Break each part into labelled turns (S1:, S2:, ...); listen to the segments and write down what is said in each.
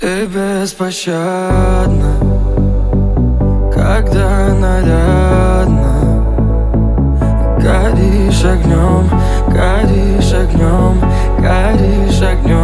S1: Ты беспощадна, когда нарядна Горишь огнем, горишь огнем, горишь огнем.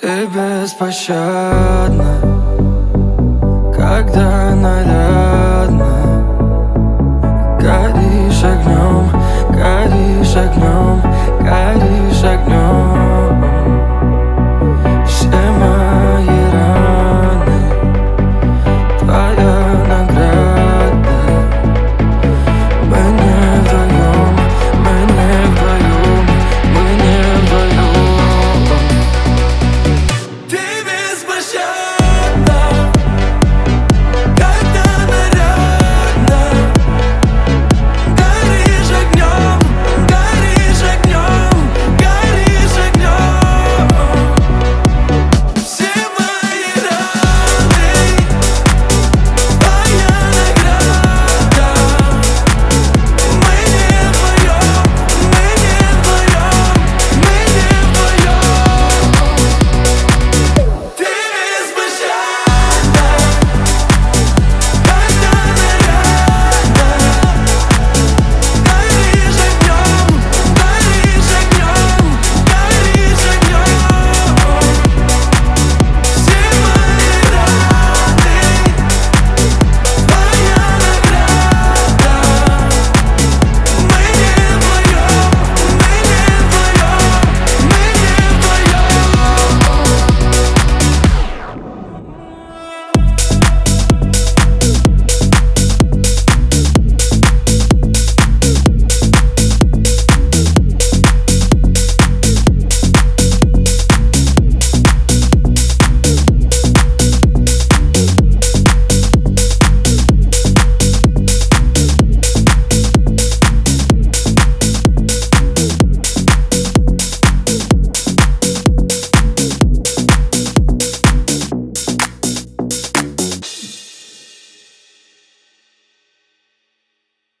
S1: Ты беспощадна, когда нарядно Горишь огнем